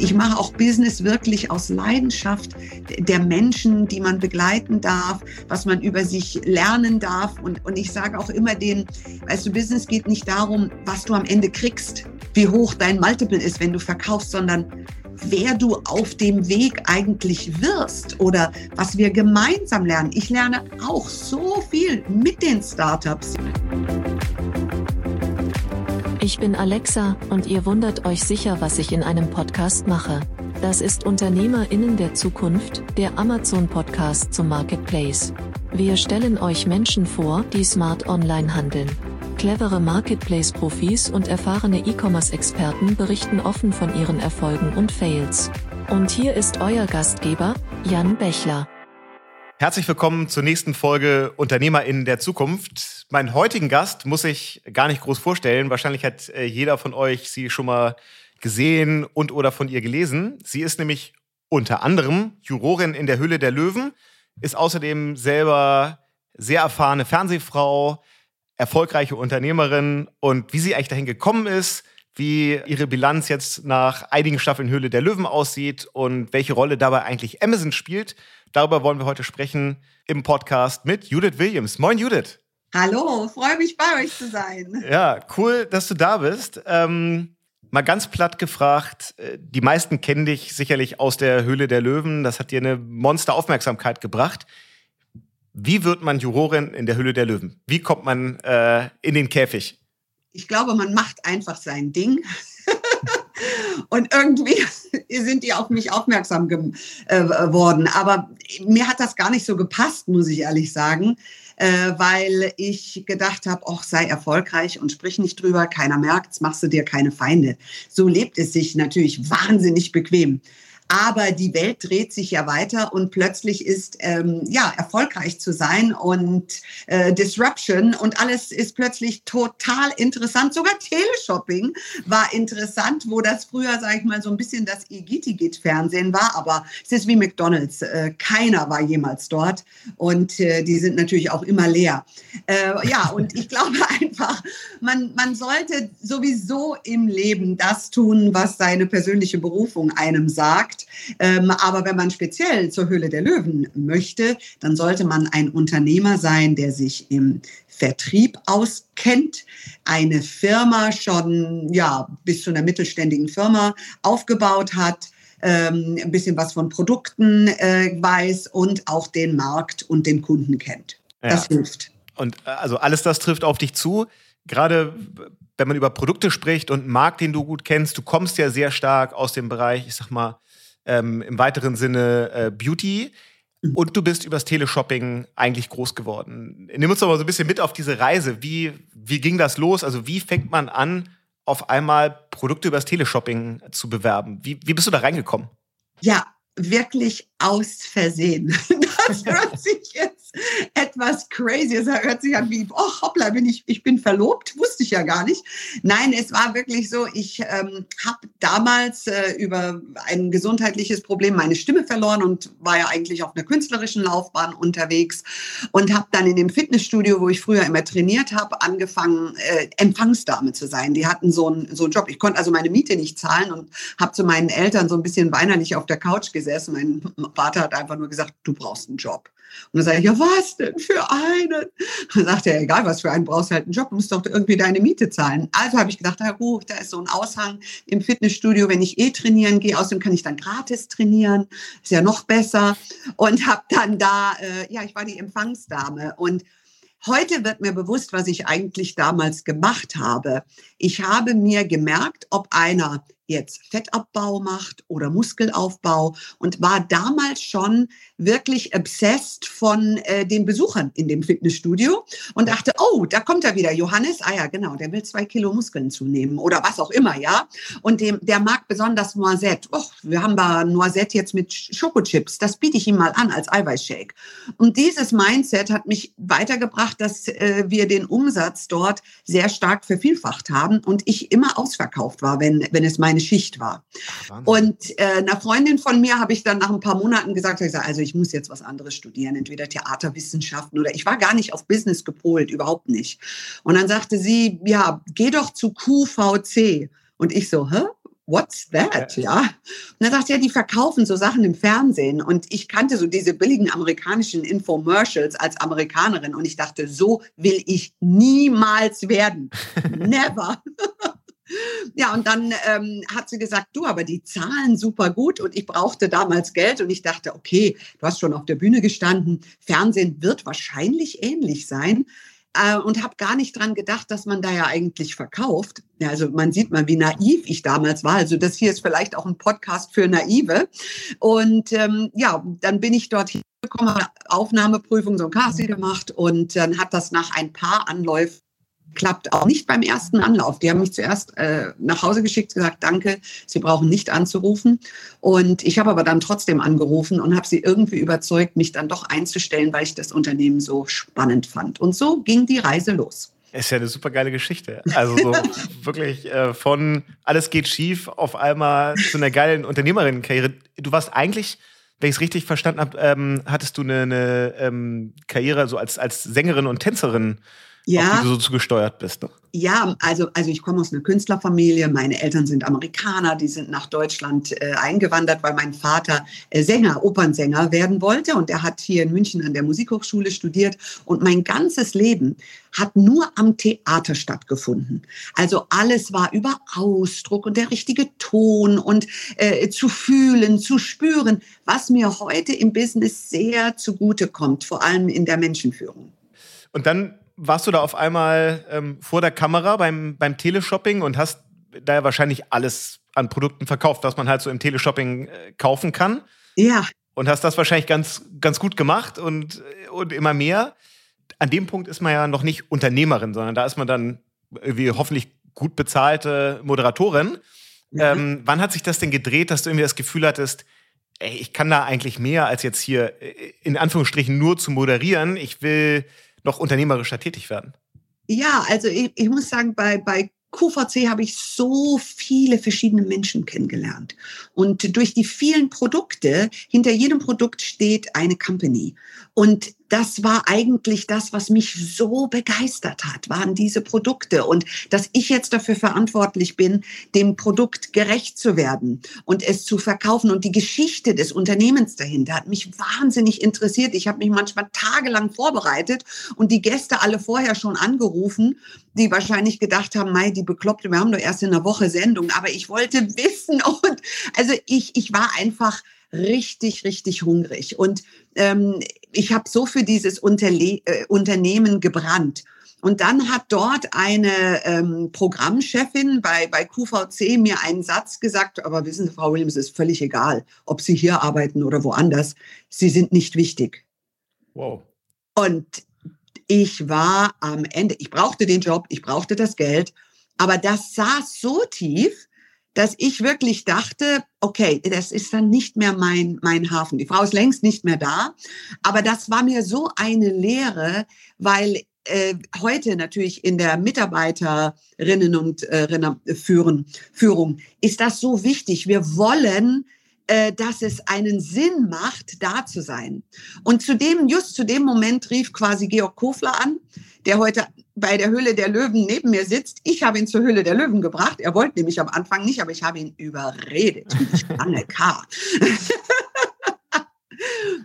ich mache auch Business wirklich aus Leidenschaft der Menschen, die man begleiten darf, was man über sich lernen darf. Und, und ich sage auch immer den, weißt du, Business geht nicht darum, was du am Ende kriegst, wie hoch dein Multiple ist, wenn du verkaufst, sondern wer du auf dem Weg eigentlich wirst oder was wir gemeinsam lernen. Ich lerne auch so viel mit den Startups. Ich bin Alexa und ihr wundert euch sicher, was ich in einem Podcast mache. Das ist Unternehmerinnen der Zukunft, der Amazon Podcast zum Marketplace. Wir stellen euch Menschen vor, die smart online handeln. Clevere Marketplace-Profis und erfahrene E-Commerce-Experten berichten offen von ihren Erfolgen und Fails. Und hier ist euer Gastgeber, Jan Bechler. Herzlich willkommen zur nächsten Folge UnternehmerInnen der Zukunft. Meinen heutigen Gast muss ich gar nicht groß vorstellen. Wahrscheinlich hat äh, jeder von euch sie schon mal gesehen und oder von ihr gelesen. Sie ist nämlich unter anderem Jurorin in der Hülle der Löwen, ist außerdem selber sehr erfahrene Fernsehfrau, erfolgreiche Unternehmerin und wie sie eigentlich dahin gekommen ist, wie ihre Bilanz jetzt nach einigen Staffeln Höhle der Löwen aussieht und welche Rolle dabei eigentlich Amazon spielt. Darüber wollen wir heute sprechen im Podcast mit Judith Williams. Moin Judith. Hallo, freue mich bei euch zu sein. Ja, cool, dass du da bist. Ähm, mal ganz platt gefragt, äh, die meisten kennen dich sicherlich aus der Höhle der Löwen. Das hat dir eine Monster-Aufmerksamkeit gebracht. Wie wird man Jurorin in der Hülle der Löwen? Wie kommt man äh, in den Käfig? Ich glaube, man macht einfach sein Ding. Und irgendwie sind die auf mich aufmerksam geworden. Äh, Aber mir hat das gar nicht so gepasst, muss ich ehrlich sagen, äh, weil ich gedacht habe, ach, sei erfolgreich und sprich nicht drüber, keiner merkt's, machst du dir keine Feinde. So lebt es sich natürlich wahnsinnig bequem. Aber die Welt dreht sich ja weiter und plötzlich ist ähm, ja erfolgreich zu sein und äh, Disruption und alles ist plötzlich total interessant. Sogar Teleshopping war interessant, wo das früher, sage ich mal, so ein bisschen das Igitigit-Fernsehen war. Aber es ist wie McDonald's. Äh, keiner war jemals dort und äh, die sind natürlich auch immer leer. Äh, ja, und ich glaube einfach, man, man sollte sowieso im Leben das tun, was seine persönliche Berufung einem sagt. Ähm, aber wenn man speziell zur Höhle der Löwen möchte, dann sollte man ein Unternehmer sein, der sich im Vertrieb auskennt, eine Firma schon ja bis zu einer mittelständigen Firma aufgebaut hat, ähm, ein bisschen was von Produkten äh, weiß und auch den Markt und den Kunden kennt. Das ja. hilft. Und äh, also alles das trifft auf dich zu. Gerade wenn man über Produkte spricht und einen Markt, den du gut kennst, du kommst ja sehr stark aus dem Bereich, ich sag mal, ähm, im weiteren Sinne äh, Beauty. Und du bist übers Teleshopping eigentlich groß geworden. Nimm uns doch mal so ein bisschen mit auf diese Reise. Wie, wie ging das los? Also wie fängt man an, auf einmal Produkte übers Teleshopping zu bewerben? Wie, wie bist du da reingekommen? Ja, wirklich aus Versehen. Das hört sich jetzt etwas crazy. Es hört sich an wie, oh hoppla, bin ich, ich bin verlobt, wusste ich ja gar nicht. Nein, es war wirklich so, ich ähm, habe damals äh, über ein gesundheitliches Problem meine Stimme verloren und war ja eigentlich auf einer künstlerischen Laufbahn unterwegs und habe dann in dem Fitnessstudio, wo ich früher immer trainiert habe, angefangen, äh, Empfangsdame zu sein. Die hatten so einen so einen Job. Ich konnte also meine Miete nicht zahlen und habe zu meinen Eltern so ein bisschen weinerlich auf der Couch gesessen. Mein Vater hat einfach nur gesagt, du brauchst einen Job. Und dann sage ich, ja, was denn für einen? Dann sagt er, egal was für einen, brauchst du halt einen Job, musst doch irgendwie deine Miete zahlen. Also habe ich gedacht, na gut, da ist so ein Aushang im Fitnessstudio, wenn ich eh trainieren gehe, außerdem kann ich dann gratis trainieren, ist ja noch besser. Und habe dann da, äh, ja, ich war die Empfangsdame und Heute wird mir bewusst, was ich eigentlich damals gemacht habe. Ich habe mir gemerkt, ob einer jetzt Fettabbau macht oder Muskelaufbau und war damals schon wirklich obsessed von äh, den Besuchern in dem Fitnessstudio und dachte, oh, da kommt er wieder, Johannes, ah ja, genau, der will zwei Kilo Muskeln zunehmen oder was auch immer, ja. Und dem, der mag besonders Noisette. Oh, wir haben da Noisette jetzt mit Schokochips, das biete ich ihm mal an als Eiweißshake. Und dieses Mindset hat mich weitergebracht, dass äh, wir den Umsatz dort sehr stark vervielfacht haben und ich immer ausverkauft war, wenn, wenn es meine Schicht war. Ach, und äh, einer Freundin von mir habe ich dann nach ein paar Monaten gesagt, ich gesagt, also ich muss jetzt was anderes studieren, entweder Theaterwissenschaften oder ich war gar nicht auf Business gepolt, überhaupt nicht. Und dann sagte sie, ja, geh doch zu QVC. Und ich so, hä? what's that? Ja. Und dann sagt er, ja, die verkaufen so Sachen im Fernsehen. Und ich kannte so diese billigen amerikanischen Infomercials als Amerikanerin. Und ich dachte, so will ich niemals werden. Never. Ja, und dann ähm, hat sie gesagt, du, aber die zahlen super gut und ich brauchte damals Geld und ich dachte, okay, du hast schon auf der Bühne gestanden, Fernsehen wird wahrscheinlich ähnlich sein äh, und habe gar nicht dran gedacht, dass man da ja eigentlich verkauft. Ja, also man sieht mal, wie naiv ich damals war. Also das hier ist vielleicht auch ein Podcast für Naive. Und ähm, ja, dann bin ich dort gekommen, habe Aufnahmeprüfung, so ein Casting gemacht und dann hat das nach ein paar Anläufen klappt auch nicht beim ersten Anlauf. Die haben mich zuerst äh, nach Hause geschickt, gesagt, danke, Sie brauchen nicht anzurufen. Und ich habe aber dann trotzdem angerufen und habe sie irgendwie überzeugt, mich dann doch einzustellen, weil ich das Unternehmen so spannend fand. Und so ging die Reise los. Ist ja eine super geile Geschichte. Also so wirklich äh, von alles geht schief auf einmal zu einer geilen Unternehmerinnenkarriere. Du warst eigentlich, wenn ich es richtig verstanden habe, ähm, hattest du eine, eine ähm, Karriere so als, als Sängerin und Tänzerin ja. auf die du so zugesteuert bist. Ne? Ja, also, also ich komme aus einer Künstlerfamilie. Meine Eltern sind Amerikaner, die sind nach Deutschland äh, eingewandert, weil mein Vater äh, Sänger, Opernsänger werden wollte. Und er hat hier in München an der Musikhochschule studiert. Und mein ganzes Leben hat nur am Theater stattgefunden. Also alles war über Ausdruck und der richtige Ton und äh, zu fühlen, zu spüren, was mir heute im Business sehr zugute kommt, vor allem in der Menschenführung. Und dann warst du da auf einmal ähm, vor der Kamera beim, beim Teleshopping und hast da ja wahrscheinlich alles an Produkten verkauft, was man halt so im Teleshopping äh, kaufen kann. Ja. Und hast das wahrscheinlich ganz, ganz gut gemacht und, und immer mehr. An dem Punkt ist man ja noch nicht Unternehmerin, sondern da ist man dann irgendwie hoffentlich gut bezahlte Moderatorin. Ja. Ähm, wann hat sich das denn gedreht, dass du irgendwie das Gefühl hattest, ey, ich kann da eigentlich mehr als jetzt hier äh, in Anführungsstrichen nur zu moderieren. Ich will noch unternehmerischer tätig werden? Ja, also ich, ich muss sagen, bei, bei QVC habe ich so viele verschiedene Menschen kennengelernt. Und durch die vielen Produkte, hinter jedem Produkt steht eine Company. Und das war eigentlich das, was mich so begeistert hat, waren diese Produkte und dass ich jetzt dafür verantwortlich bin, dem Produkt gerecht zu werden und es zu verkaufen und die Geschichte des Unternehmens dahinter hat mich wahnsinnig interessiert. Ich habe mich manchmal tagelang vorbereitet und die Gäste alle vorher schon angerufen, die wahrscheinlich gedacht haben, Mai, die Bekloppte, wir haben doch erst in einer Woche Sendung, aber ich wollte wissen und also ich, ich war einfach richtig, richtig hungrig. Und ähm, ich habe so für dieses Unterle äh, Unternehmen gebrannt. Und dann hat dort eine ähm, Programmchefin bei, bei QVC mir einen Satz gesagt, aber wissen Sie, Frau Williams, ist völlig egal, ob Sie hier arbeiten oder woanders. Sie sind nicht wichtig. Wow. Und ich war am Ende, ich brauchte den Job, ich brauchte das Geld, aber das saß so tief, dass ich wirklich dachte, okay, das ist dann nicht mehr mein, mein Hafen. Die Frau ist längst nicht mehr da. Aber das war mir so eine Lehre, weil äh, heute natürlich in der Mitarbeiterinnen und äh, Führen, Führung ist das so wichtig. Wir wollen äh, dass es einen Sinn macht, da zu sein. Und zu dem, just zu dem Moment rief quasi Georg Kofler an, der heute bei der Höhle der Löwen neben mir sitzt. Ich habe ihn zur Höhle der Löwen gebracht. Er wollte nämlich am Anfang nicht, aber ich habe ihn überredet, ich Anne K.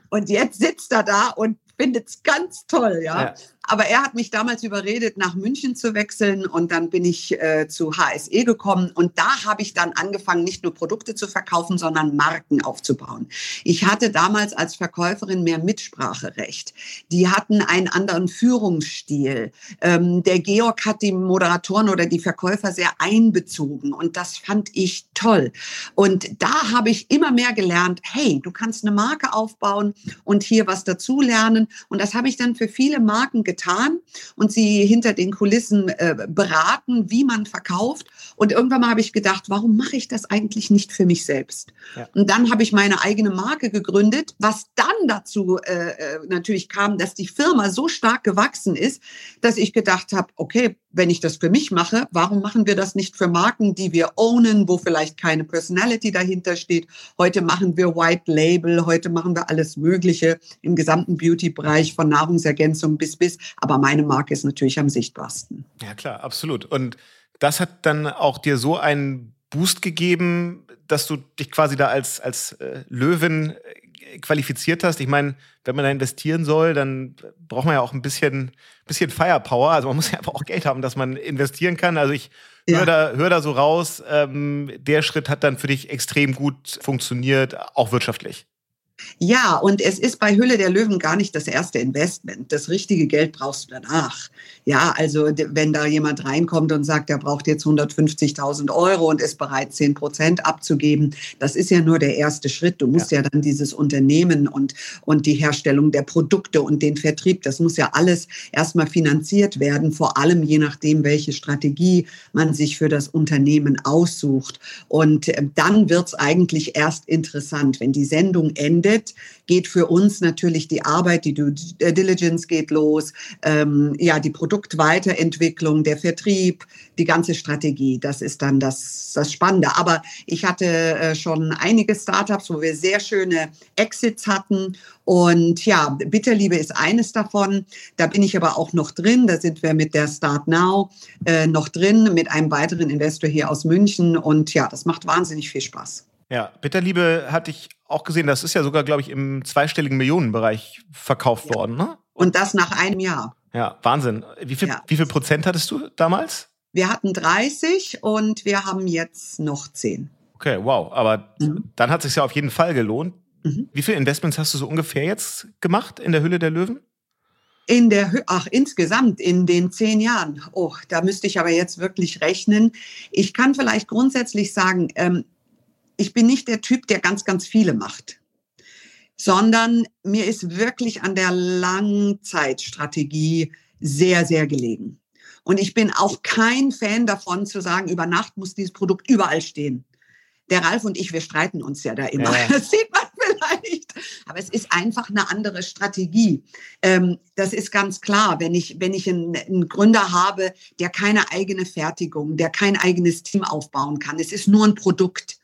und jetzt sitzt er da und findet es ganz toll, ja. ja. Aber er hat mich damals überredet, nach München zu wechseln und dann bin ich äh, zu HSE gekommen und da habe ich dann angefangen, nicht nur Produkte zu verkaufen, sondern Marken aufzubauen. Ich hatte damals als Verkäuferin mehr Mitspracherecht. Die hatten einen anderen Führungsstil. Ähm, der Georg hat die Moderatoren oder die Verkäufer sehr einbezogen und das fand ich toll. Und da habe ich immer mehr gelernt, hey, du kannst eine Marke aufbauen und hier was dazulernen. Und das habe ich dann für viele Marken getan getan und sie hinter den Kulissen äh, beraten, wie man verkauft. Und irgendwann mal habe ich gedacht, warum mache ich das eigentlich nicht für mich selbst? Ja. Und dann habe ich meine eigene Marke gegründet, was dann dazu äh, äh, natürlich kam, dass die Firma so stark gewachsen ist, dass ich gedacht habe, okay, wenn ich das für mich mache, warum machen wir das nicht für Marken, die wir ownen, wo vielleicht keine Personality dahinter steht? Heute machen wir White Label, heute machen wir alles Mögliche im gesamten Beauty-Bereich von Nahrungsergänzung bis bis. Aber meine Marke ist natürlich am sichtbarsten. Ja, klar, absolut. Und das hat dann auch dir so ein Boost gegeben, dass du dich quasi da als, als äh, Löwin qualifiziert hast? Ich meine, wenn man da investieren soll, dann braucht man ja auch ein bisschen, bisschen Firepower. Also man muss ja einfach auch Geld haben, dass man investieren kann. Also ich ja. höre da, hör da so raus, ähm, der Schritt hat dann für dich extrem gut funktioniert, auch wirtschaftlich. Ja, und es ist bei Hülle der Löwen gar nicht das erste Investment. Das richtige Geld brauchst du danach. Ja, also wenn da jemand reinkommt und sagt, er braucht jetzt 150.000 Euro und ist bereit, 10 Prozent abzugeben, das ist ja nur der erste Schritt. Du musst ja, ja dann dieses Unternehmen und, und die Herstellung der Produkte und den Vertrieb, das muss ja alles erstmal finanziert werden, vor allem je nachdem, welche Strategie man sich für das Unternehmen aussucht. Und äh, dann wird es eigentlich erst interessant, wenn die Sendung endet endet, geht für uns natürlich die Arbeit, die Due Diligence geht los, ähm, ja, die Produktweiterentwicklung, der Vertrieb, die ganze Strategie. Das ist dann das, das Spannende. Aber ich hatte äh, schon einige Startups, wo wir sehr schöne Exits hatten. Und ja, Bitterliebe ist eines davon. Da bin ich aber auch noch drin. Da sind wir mit der Start Now äh, noch drin, mit einem weiteren Investor hier aus München. Und ja, das macht wahnsinnig viel Spaß. Ja, Bitterliebe hatte ich auch gesehen, das ist ja sogar, glaube ich, im zweistelligen Millionenbereich verkauft ja. worden, ne? Und das nach einem Jahr. Ja, Wahnsinn. Wie viel, ja. wie viel Prozent hattest du damals? Wir hatten 30 und wir haben jetzt noch 10. Okay, wow. Aber mhm. dann hat es sich ja auf jeden Fall gelohnt. Mhm. Wie viele Investments hast du so ungefähr jetzt gemacht in der Hülle der Löwen? In der, ach, insgesamt in den zehn Jahren. Oh, da müsste ich aber jetzt wirklich rechnen. Ich kann vielleicht grundsätzlich sagen, ähm, ich bin nicht der Typ, der ganz, ganz viele macht, sondern mir ist wirklich an der Langzeitstrategie sehr, sehr gelegen. Und ich bin auch kein Fan davon zu sagen, über Nacht muss dieses Produkt überall stehen. Der Ralf und ich, wir streiten uns ja da immer. Ja. Das sieht man vielleicht. Aber es ist einfach eine andere Strategie. Ähm, das ist ganz klar. Wenn ich, wenn ich einen, einen, Gründer habe, der keine eigene Fertigung, der kein eigenes Team aufbauen kann, es ist nur ein Produkt,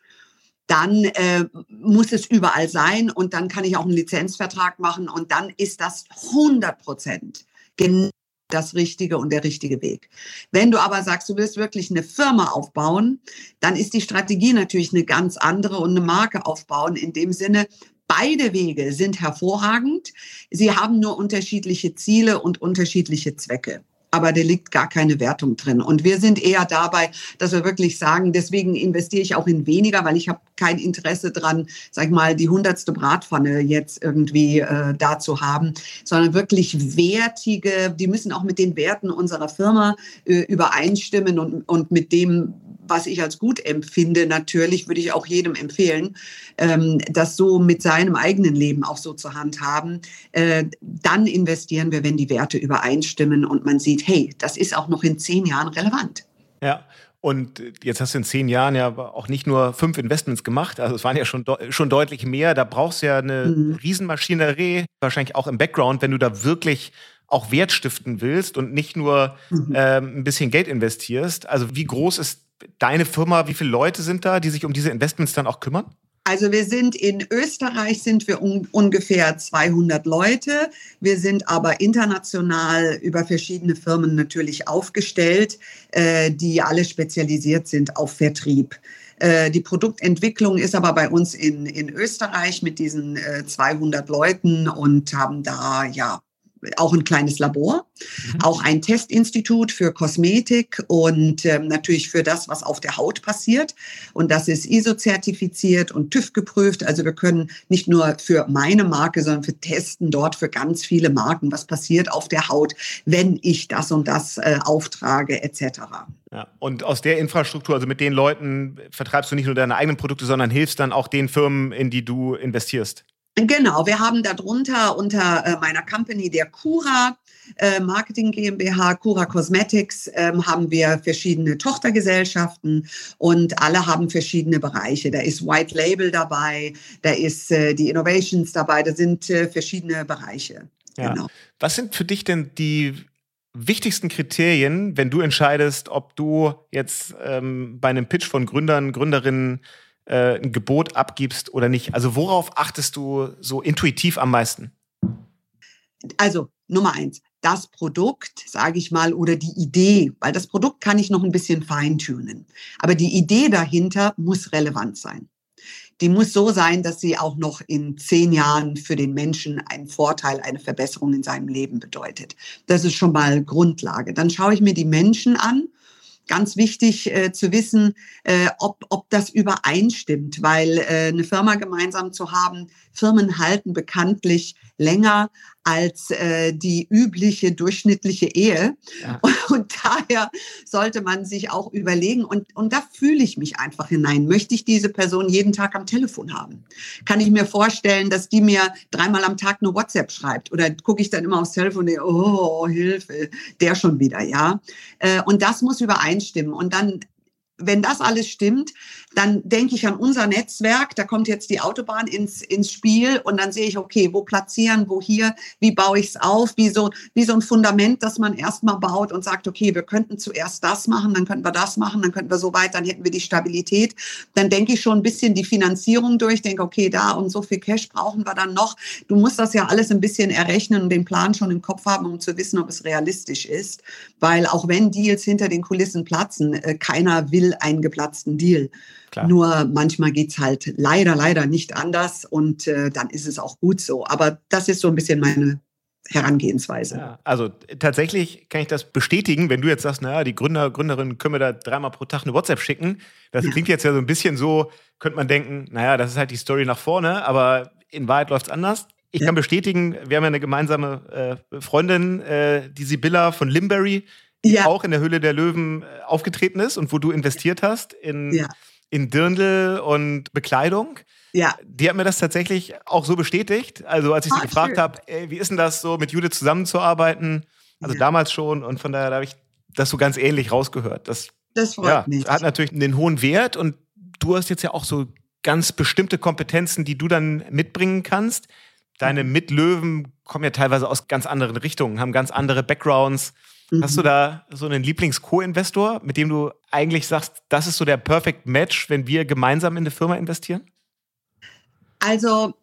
dann äh, muss es überall sein und dann kann ich auch einen Lizenzvertrag machen und dann ist das 100 Prozent genau das Richtige und der richtige Weg. Wenn du aber sagst, du willst wirklich eine Firma aufbauen, dann ist die Strategie natürlich eine ganz andere und eine Marke aufbauen. In dem Sinne, beide Wege sind hervorragend. Sie haben nur unterschiedliche Ziele und unterschiedliche Zwecke aber da liegt gar keine Wertung drin. Und wir sind eher dabei, dass wir wirklich sagen, deswegen investiere ich auch in weniger, weil ich habe kein Interesse dran, sag ich mal, die hundertste Bratpfanne jetzt irgendwie äh, da zu haben, sondern wirklich wertige, die müssen auch mit den Werten unserer Firma äh, übereinstimmen und, und mit dem, was ich als gut empfinde, natürlich würde ich auch jedem empfehlen, ähm, das so mit seinem eigenen Leben auch so zu handhaben. Äh, dann investieren wir, wenn die Werte übereinstimmen und man sieht, hey, das ist auch noch in zehn Jahren relevant. Ja, und jetzt hast du in zehn Jahren ja auch nicht nur fünf Investments gemacht, also es waren ja schon, schon deutlich mehr. Da brauchst du ja eine mhm. Riesenmaschinerie, wahrscheinlich auch im Background, wenn du da wirklich auch Wert stiften willst und nicht nur mhm. ähm, ein bisschen Geld investierst. Also wie groß ist deine Firma, wie viele Leute sind da, die sich um diese Investments dann auch kümmern? Also wir sind in Österreich sind wir un ungefähr 200 Leute. Wir sind aber international über verschiedene Firmen natürlich aufgestellt, äh, die alle spezialisiert sind auf Vertrieb. Äh, die Produktentwicklung ist aber bei uns in, in Österreich mit diesen äh, 200 Leuten und haben da ja auch ein kleines Labor, mhm. auch ein Testinstitut für Kosmetik und ähm, natürlich für das, was auf der Haut passiert. Und das ist ISO-zertifiziert und TÜV geprüft. Also wir können nicht nur für meine Marke, sondern wir testen dort für ganz viele Marken, was passiert auf der Haut, wenn ich das und das äh, auftrage etc. Ja, und aus der Infrastruktur, also mit den Leuten, vertreibst du nicht nur deine eigenen Produkte, sondern hilfst dann auch den Firmen, in die du investierst. Genau, wir haben darunter unter äh, meiner Company der Cura äh, Marketing GmbH, Cura Cosmetics, äh, haben wir verschiedene Tochtergesellschaften und alle haben verschiedene Bereiche. Da ist White Label dabei, da ist äh, die Innovations dabei, da sind verschiedene Bereiche. Ja. Genau. Was sind für dich denn die wichtigsten Kriterien, wenn du entscheidest, ob du jetzt ähm, bei einem Pitch von Gründern, Gründerinnen äh, ein Gebot abgibst oder nicht? Also worauf achtest du so intuitiv am meisten? Also Nummer eins, das Produkt, sage ich mal, oder die Idee, weil das Produkt kann ich noch ein bisschen feintunen. Aber die Idee dahinter muss relevant sein. Die muss so sein, dass sie auch noch in zehn Jahren für den Menschen einen Vorteil, eine Verbesserung in seinem Leben bedeutet. Das ist schon mal Grundlage. Dann schaue ich mir die Menschen an ganz wichtig äh, zu wissen, äh, ob, ob das übereinstimmt, weil äh, eine Firma gemeinsam zu haben, Firmen halten bekanntlich länger als äh, die übliche durchschnittliche Ehe. Ja. Und, und, daher sollte man sich auch überlegen, und, und da fühle ich mich einfach hinein. Möchte ich diese Person jeden Tag am Telefon haben? Kann ich mir vorstellen, dass die mir dreimal am Tag eine WhatsApp schreibt? Oder gucke ich dann immer aufs Telefon und denke, oh, Hilfe, der schon wieder, ja? Äh, und das muss übereinstimmen. Und dann wenn das alles stimmt, dann denke ich an unser Netzwerk. Da kommt jetzt die Autobahn ins, ins Spiel und dann sehe ich, okay, wo platzieren, wo hier, wie baue ich es auf, wie so, wie so ein Fundament, das man erstmal baut und sagt, okay, wir könnten zuerst das machen, dann könnten wir das machen, dann könnten wir so weit, dann hätten wir die Stabilität. Dann denke ich schon ein bisschen die Finanzierung durch, denke, okay, da und so viel Cash brauchen wir dann noch. Du musst das ja alles ein bisschen errechnen und den Plan schon im Kopf haben, um zu wissen, ob es realistisch ist. Weil auch wenn Deals hinter den Kulissen platzen, äh, keiner will einen geplatzten Deal. Klar. Nur manchmal geht es halt leider, leider nicht anders und äh, dann ist es auch gut so. Aber das ist so ein bisschen meine Herangehensweise. Ja, also tatsächlich kann ich das bestätigen, wenn du jetzt sagst, naja, die Gründer, Gründerinnen können wir da dreimal pro Tag eine WhatsApp schicken. Das ja. klingt jetzt ja so ein bisschen so, könnte man denken, naja, das ist halt die Story nach vorne, aber in Wahrheit läuft es anders. Ich ja. kann bestätigen, wir haben ja eine gemeinsame äh, Freundin, äh, die Sibylla von Limberry, die ja. auch in der Höhle der Löwen äh, aufgetreten ist und wo du investiert hast in ja in Dirndl und Bekleidung. Ja. Die hat mir das tatsächlich auch so bestätigt. Also als ich sie ah, gefragt habe, wie ist denn das so, mit Judith zusammenzuarbeiten? Also ja. damals schon und von daher habe ich das so ganz ähnlich rausgehört. Das, das freut ja, mich. hat natürlich einen hohen Wert und du hast jetzt ja auch so ganz bestimmte Kompetenzen, die du dann mitbringen kannst. Deine mhm. Mitlöwen kommen ja teilweise aus ganz anderen Richtungen, haben ganz andere Backgrounds. Mhm. Hast du da so einen Lieblings-Co-Investor, mit dem du eigentlich sagst, das ist so der Perfect Match, wenn wir gemeinsam in eine Firma investieren? Also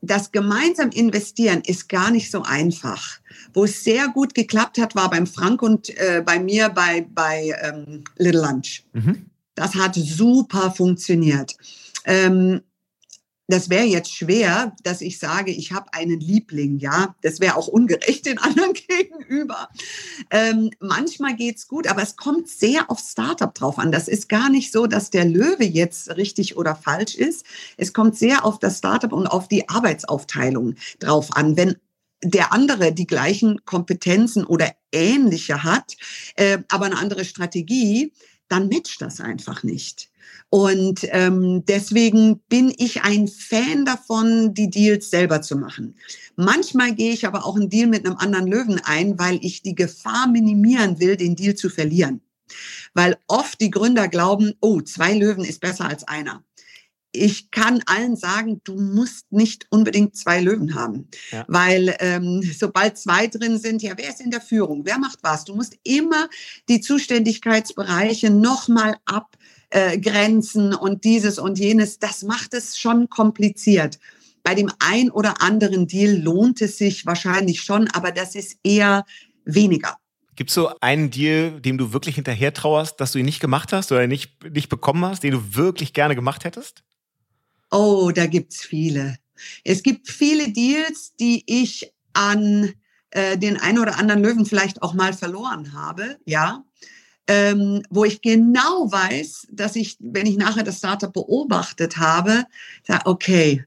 das gemeinsam investieren ist gar nicht so einfach. Wo es sehr gut geklappt hat, war beim Frank und äh, bei mir bei, bei ähm, Little Lunch. Mhm. Das hat super funktioniert. Ähm, das wäre jetzt schwer, dass ich sage, ich habe einen Liebling, ja. Das wäre auch ungerecht den anderen gegenüber. Ähm, manchmal geht's gut, aber es kommt sehr auf Startup drauf an. Das ist gar nicht so, dass der Löwe jetzt richtig oder falsch ist. Es kommt sehr auf das Startup und auf die Arbeitsaufteilung drauf an. Wenn der andere die gleichen Kompetenzen oder ähnliche hat, äh, aber eine andere Strategie, dann matcht das einfach nicht. Und ähm, deswegen bin ich ein Fan davon, die Deals selber zu machen. Manchmal gehe ich aber auch einen Deal mit einem anderen Löwen ein, weil ich die Gefahr minimieren will, den Deal zu verlieren. Weil oft die Gründer glauben, oh, zwei Löwen ist besser als einer ich kann allen sagen, du musst nicht unbedingt zwei Löwen haben, ja. weil ähm, sobald zwei drin sind, ja, wer ist in der Führung? Wer macht was? Du musst immer die Zuständigkeitsbereiche nochmal abgrenzen äh, und dieses und jenes. Das macht es schon kompliziert. Bei dem ein oder anderen Deal lohnt es sich wahrscheinlich schon, aber das ist eher weniger. Gibt es so einen Deal, dem du wirklich hinterher trauerst, dass du ihn nicht gemacht hast oder nicht, nicht bekommen hast, den du wirklich gerne gemacht hättest? Oh, da gibt's viele. Es gibt viele Deals, die ich an äh, den einen oder anderen Löwen vielleicht auch mal verloren habe, ja. Ähm, wo ich genau weiß, dass ich, wenn ich nachher das Startup beobachtet habe, sage, okay,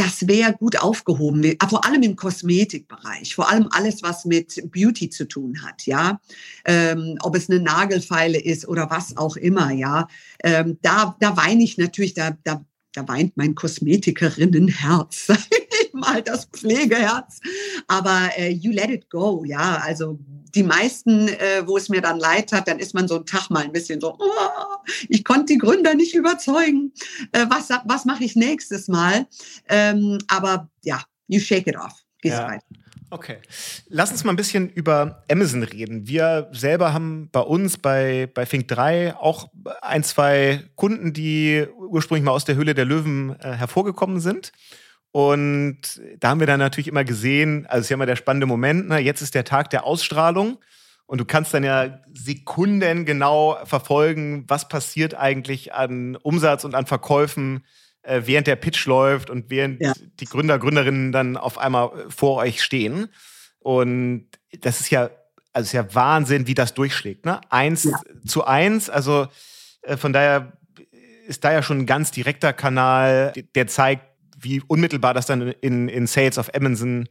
das wäre gut aufgehoben, vor allem im Kosmetikbereich, vor allem alles, was mit Beauty zu tun hat, ja, ähm, ob es eine Nagelfeile ist oder was auch immer, ja, ähm, da, da weine ich natürlich, da, da, da weint mein Kosmetikerinnenherz, mal, das Pflegeherz, aber äh, you let it go, ja, also die meisten, äh, wo es mir dann leid hat, dann ist man so einen Tag mal ein bisschen so, oh, ich konnte die Gründer nicht überzeugen. Äh, was was mache ich nächstes Mal? Ähm, aber ja, you shake it off. Gehst ja. weiter. Okay. Lass uns mal ein bisschen über Amazon reden. Wir selber haben bei uns bei, bei Fink 3 auch ein, zwei Kunden, die ursprünglich mal aus der Höhle der Löwen äh, hervorgekommen sind. Und da haben wir dann natürlich immer gesehen, also es ist ja immer der spannende Moment, ne? jetzt ist der Tag der Ausstrahlung. Und du kannst dann ja Sekunden genau verfolgen, was passiert eigentlich an Umsatz und an Verkäufen, äh, während der Pitch läuft und während ja. die Gründer, Gründerinnen dann auf einmal vor euch stehen. Und das ist ja, also ist ja Wahnsinn, wie das durchschlägt. Ne? Eins ja. zu eins, also äh, von daher ist da ja schon ein ganz direkter Kanal, der zeigt, wie unmittelbar das dann in, in Sales of Amazon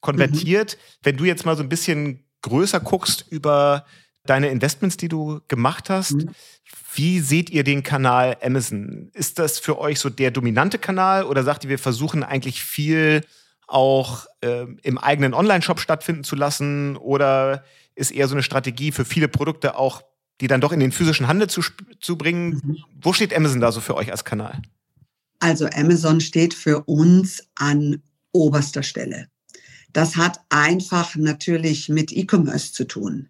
konvertiert. Mhm. Wenn du jetzt mal so ein bisschen größer guckst über deine Investments, die du gemacht hast, mhm. wie seht ihr den Kanal Amazon? Ist das für euch so der dominante Kanal oder sagt ihr, wir versuchen eigentlich viel auch äh, im eigenen Online-Shop stattfinden zu lassen? Oder ist eher so eine Strategie für viele Produkte auch, die dann doch in den physischen Handel zu, zu bringen? Mhm. Wo steht Amazon da so für euch als Kanal? Also Amazon steht für uns an oberster Stelle. Das hat einfach natürlich mit E-Commerce zu tun.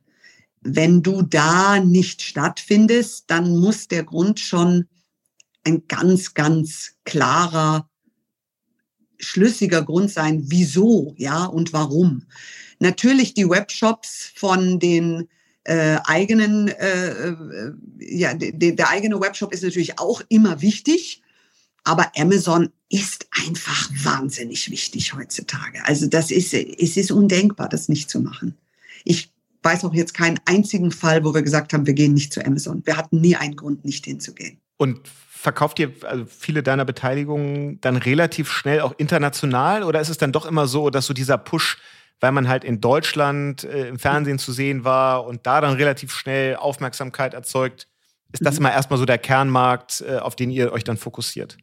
Wenn du da nicht stattfindest, dann muss der Grund schon ein ganz, ganz klarer, schlüssiger Grund sein, wieso, ja, und warum. Natürlich die Webshops von den äh, eigenen, äh, äh ja, de, der eigene Webshop ist natürlich auch immer wichtig. Aber Amazon ist einfach wahnsinnig wichtig heutzutage. Also das ist, es ist undenkbar, das nicht zu machen. Ich weiß auch jetzt keinen einzigen Fall, wo wir gesagt haben, wir gehen nicht zu Amazon. Wir hatten nie einen Grund, nicht hinzugehen. Und verkauft ihr also viele deiner Beteiligungen dann relativ schnell auch international oder ist es dann doch immer so, dass so dieser Push, weil man halt in Deutschland äh, im Fernsehen zu sehen war und da dann relativ schnell Aufmerksamkeit erzeugt, ist das mhm. immer erstmal so der Kernmarkt, äh, auf den ihr euch dann fokussiert?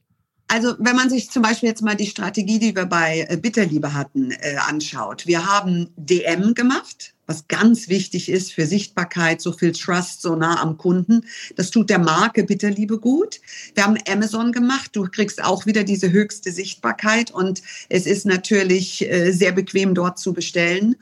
Also wenn man sich zum Beispiel jetzt mal die Strategie, die wir bei äh, Bitterliebe hatten, äh, anschaut. Wir haben DM gemacht, was ganz wichtig ist für Sichtbarkeit, so viel Trust, so nah am Kunden. Das tut der Marke Bitterliebe gut. Wir haben Amazon gemacht. Du kriegst auch wieder diese höchste Sichtbarkeit und es ist natürlich äh, sehr bequem dort zu bestellen.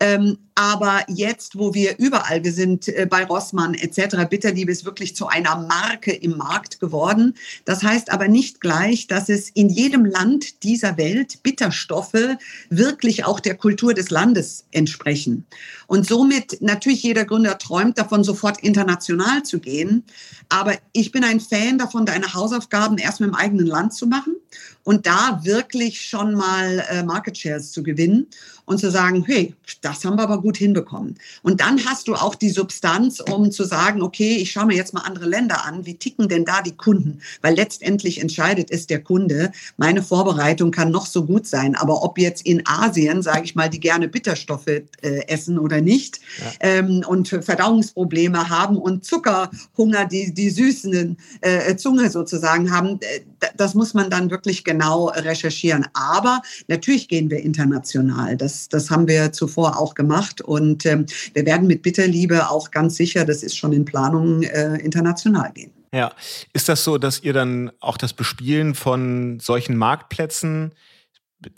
Ähm, aber jetzt, wo wir überall, wir sind äh, bei Rossmann etc., Bitterliebe ist wirklich zu einer Marke im Markt geworden. Das heißt aber nicht gleich, dass es in jedem Land dieser Welt Bitterstoffe wirklich auch der Kultur des Landes entsprechen. Und somit, natürlich jeder Gründer träumt davon, sofort international zu gehen. Aber ich bin ein Fan davon, deine Hausaufgaben erst mit dem eigenen Land zu machen und da wirklich schon mal äh, Market Shares zu gewinnen und zu sagen, hey, das haben wir aber gut hinbekommen. Und dann hast du auch die Substanz, um zu sagen, okay, ich schaue mir jetzt mal andere Länder an, wie ticken denn da die Kunden? Weil letztendlich entscheidet es der Kunde. Meine Vorbereitung kann noch so gut sein, aber ob jetzt in Asien, sage ich mal, die gerne Bitterstoffe äh, essen oder nicht ja. ähm, und Verdauungsprobleme haben und Zuckerhunger, die, die süßen äh, Zunge sozusagen haben, äh, das muss man dann wirklich genau recherchieren. Aber natürlich gehen wir international. Das das, haben wir zuvor auch gemacht. Und ähm, wir werden mit Bitterliebe auch ganz sicher, das ist schon in Planung, äh, international gehen. Ja, ist das so, dass ihr dann auch das Bespielen von solchen Marktplätzen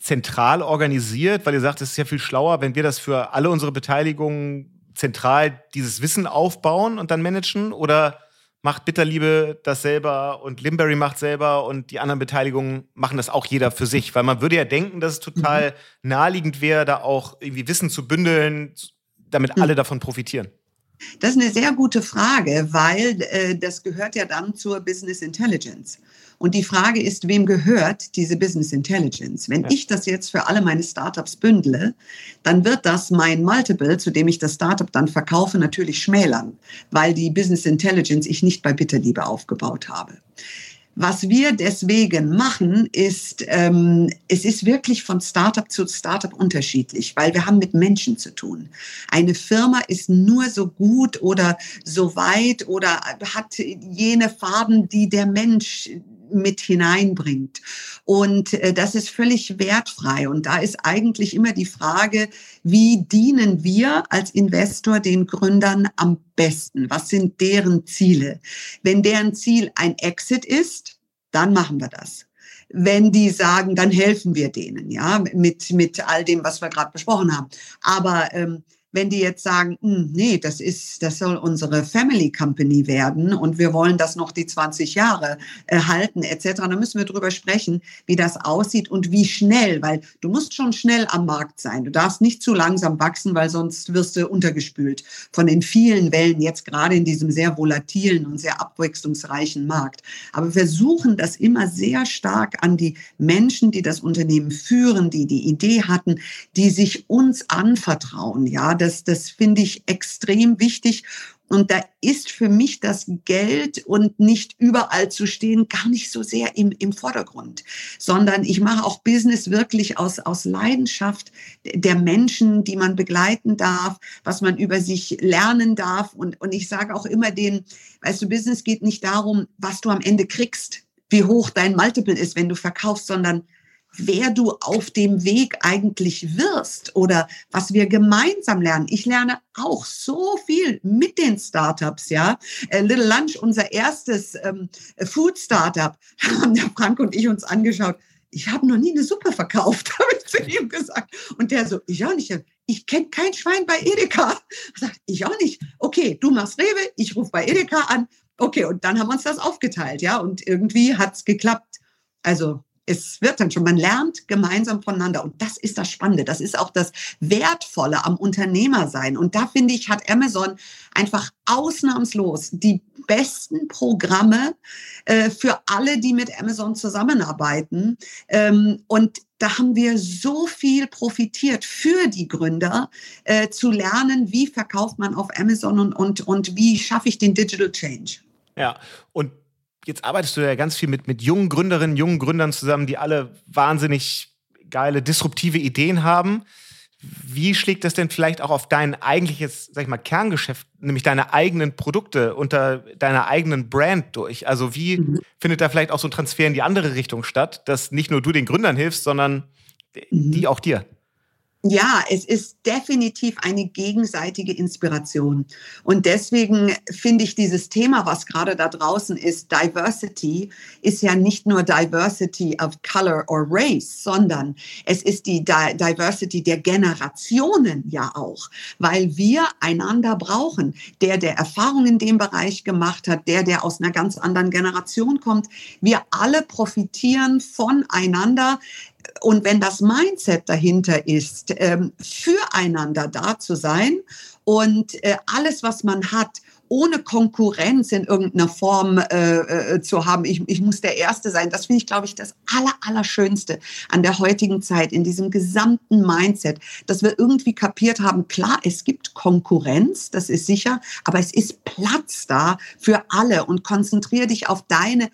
zentral organisiert, weil ihr sagt, es ist ja viel schlauer, wenn wir das für alle unsere Beteiligungen zentral dieses Wissen aufbauen und dann managen? Oder macht Bitterliebe das selber und Limberry macht selber und die anderen Beteiligungen machen das auch jeder für sich. Weil man würde ja denken, dass es total mhm. naheliegend wäre, da auch irgendwie Wissen zu bündeln, damit mhm. alle davon profitieren. Das ist eine sehr gute Frage, weil äh, das gehört ja dann zur Business Intelligence. Und die Frage ist, wem gehört diese Business Intelligence? Wenn ja. ich das jetzt für alle meine Startups bündle, dann wird das mein Multiple, zu dem ich das Startup dann verkaufe, natürlich schmälern, weil die Business Intelligence ich nicht bei Bitterliebe aufgebaut habe. Was wir deswegen machen, ist, ähm, es ist wirklich von Startup zu Startup unterschiedlich, weil wir haben mit Menschen zu tun. Eine Firma ist nur so gut oder so weit oder hat jene Farben, die der Mensch mit hineinbringt. Und äh, das ist völlig wertfrei. Und da ist eigentlich immer die Frage, wie dienen wir als Investor den Gründern am besten? Was sind deren Ziele? Wenn deren Ziel ein Exit ist, dann machen wir das wenn die sagen, dann helfen wir denen, ja, mit, mit all dem, was wir gerade besprochen haben. Aber ähm, wenn die jetzt sagen, hm, nee, das ist, das soll unsere Family Company werden und wir wollen das noch die 20 Jahre äh, halten etc., dann müssen wir drüber sprechen, wie das aussieht und wie schnell, weil du musst schon schnell am Markt sein. Du darfst nicht zu langsam wachsen, weil sonst wirst du untergespült von den vielen Wellen jetzt gerade in diesem sehr volatilen und sehr abwechslungsreichen Markt. Aber wir versuchen das immer sehr stark an die Menschen, die das Unternehmen führen, die die Idee hatten, die sich uns anvertrauen, ja, das, das finde ich extrem wichtig. Und da ist für mich das Geld und nicht überall zu stehen gar nicht so sehr im, im Vordergrund, sondern ich mache auch Business wirklich aus, aus Leidenschaft der Menschen, die man begleiten darf, was man über sich lernen darf. Und, und ich sage auch immer den, weißt du, Business geht nicht darum, was du am Ende kriegst, wie hoch dein Multiple ist, wenn du verkaufst, sondern wer du auf dem Weg eigentlich wirst oder was wir gemeinsam lernen. Ich lerne auch so viel mit den Startups, ja. Äh, Little Lunch, unser erstes ähm, Food Startup, haben der Frank und ich uns angeschaut. Ich habe noch nie eine Suppe verkauft, habe ich zu ihm gesagt. Und der so, ich auch nicht. Ich kenne kein Schwein bei Edeka. Ich auch nicht. Okay, du machst Rewe, ich rufe bei Edeka an. Okay, und dann haben wir uns das aufgeteilt, ja. Und irgendwie hat's geklappt. Also es wird dann schon, man lernt gemeinsam voneinander. Und das ist das Spannende. Das ist auch das Wertvolle am Unternehmer sein. Und da finde ich, hat Amazon einfach ausnahmslos die besten Programme äh, für alle, die mit Amazon zusammenarbeiten. Ähm, und da haben wir so viel profitiert für die Gründer, äh, zu lernen, wie verkauft man auf Amazon und, und, und wie schaffe ich den Digital Change. Ja, und jetzt arbeitest du ja ganz viel mit, mit jungen Gründerinnen, jungen Gründern zusammen, die alle wahnsinnig geile, disruptive Ideen haben. Wie schlägt das denn vielleicht auch auf dein eigentliches, sag ich mal, Kerngeschäft, nämlich deine eigenen Produkte unter deiner eigenen Brand durch? Also wie mhm. findet da vielleicht auch so ein Transfer in die andere Richtung statt, dass nicht nur du den Gründern hilfst, sondern mhm. die auch dir? Ja, es ist definitiv eine gegenseitige Inspiration. Und deswegen finde ich dieses Thema, was gerade da draußen ist, Diversity, ist ja nicht nur Diversity of Color or Race, sondern es ist die Di Diversity der Generationen ja auch, weil wir einander brauchen. Der, der Erfahrung in dem Bereich gemacht hat, der, der aus einer ganz anderen Generation kommt. Wir alle profitieren voneinander und wenn das Mindset dahinter ist, ähm, füreinander da zu sein und äh, alles, was man hat, ohne Konkurrenz in irgendeiner Form äh, äh, zu haben. Ich, ich muss der Erste sein. Das finde ich, glaube ich, das Aller, Allerschönste an der heutigen Zeit, in diesem gesamten Mindset, dass wir irgendwie kapiert haben, klar, es gibt Konkurrenz, das ist sicher, aber es ist Platz da für alle und konzentriere dich auf deine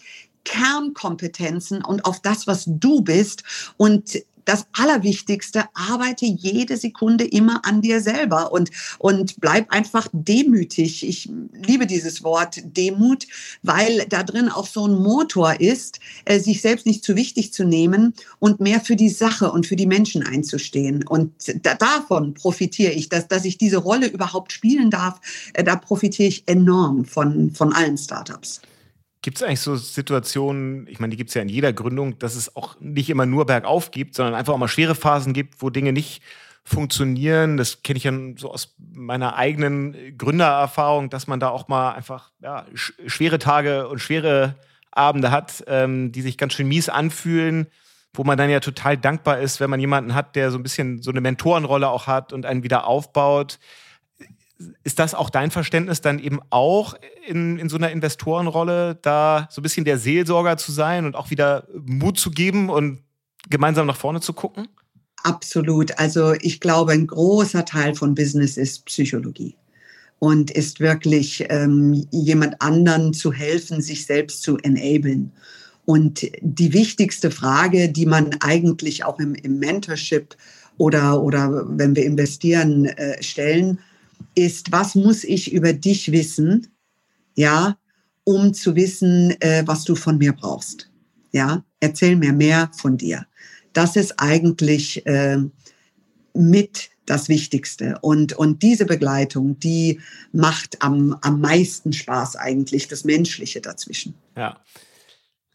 Kernkompetenzen und auf das, was du bist. Und das Allerwichtigste, arbeite jede Sekunde immer an dir selber und, und bleib einfach demütig. Ich liebe dieses Wort Demut, weil da drin auch so ein Motor ist, äh, sich selbst nicht zu wichtig zu nehmen und mehr für die Sache und für die Menschen einzustehen. Und da, davon profitiere ich, dass, dass ich diese Rolle überhaupt spielen darf. Äh, da profitiere ich enorm von, von allen Startups. Gibt es eigentlich so Situationen, ich meine, die gibt es ja in jeder Gründung, dass es auch nicht immer nur bergauf gibt, sondern einfach auch mal schwere Phasen gibt, wo Dinge nicht funktionieren. Das kenne ich ja so aus meiner eigenen Gründererfahrung, dass man da auch mal einfach ja, sch schwere Tage und schwere Abende hat, ähm, die sich ganz schön mies anfühlen, wo man dann ja total dankbar ist, wenn man jemanden hat, der so ein bisschen so eine Mentorenrolle auch hat und einen wieder aufbaut ist das auch dein Verständnis, dann eben auch in, in so einer Investorenrolle da so ein bisschen der Seelsorger zu sein und auch wieder Mut zu geben und gemeinsam nach vorne zu gucken? Absolut. Also ich glaube, ein großer Teil von Business ist Psychologie und ist wirklich ähm, jemand anderen zu helfen, sich selbst zu enablen. Und die wichtigste Frage, die man eigentlich auch im, im Mentorship oder, oder wenn wir investieren äh, stellen, ist, was muss ich über dich wissen, ja, um zu wissen, äh, was du von mir brauchst. Ja, erzähl mir mehr von dir. Das ist eigentlich äh, mit das Wichtigste. Und, und diese Begleitung, die macht am, am meisten Spaß eigentlich, das Menschliche dazwischen. Ja.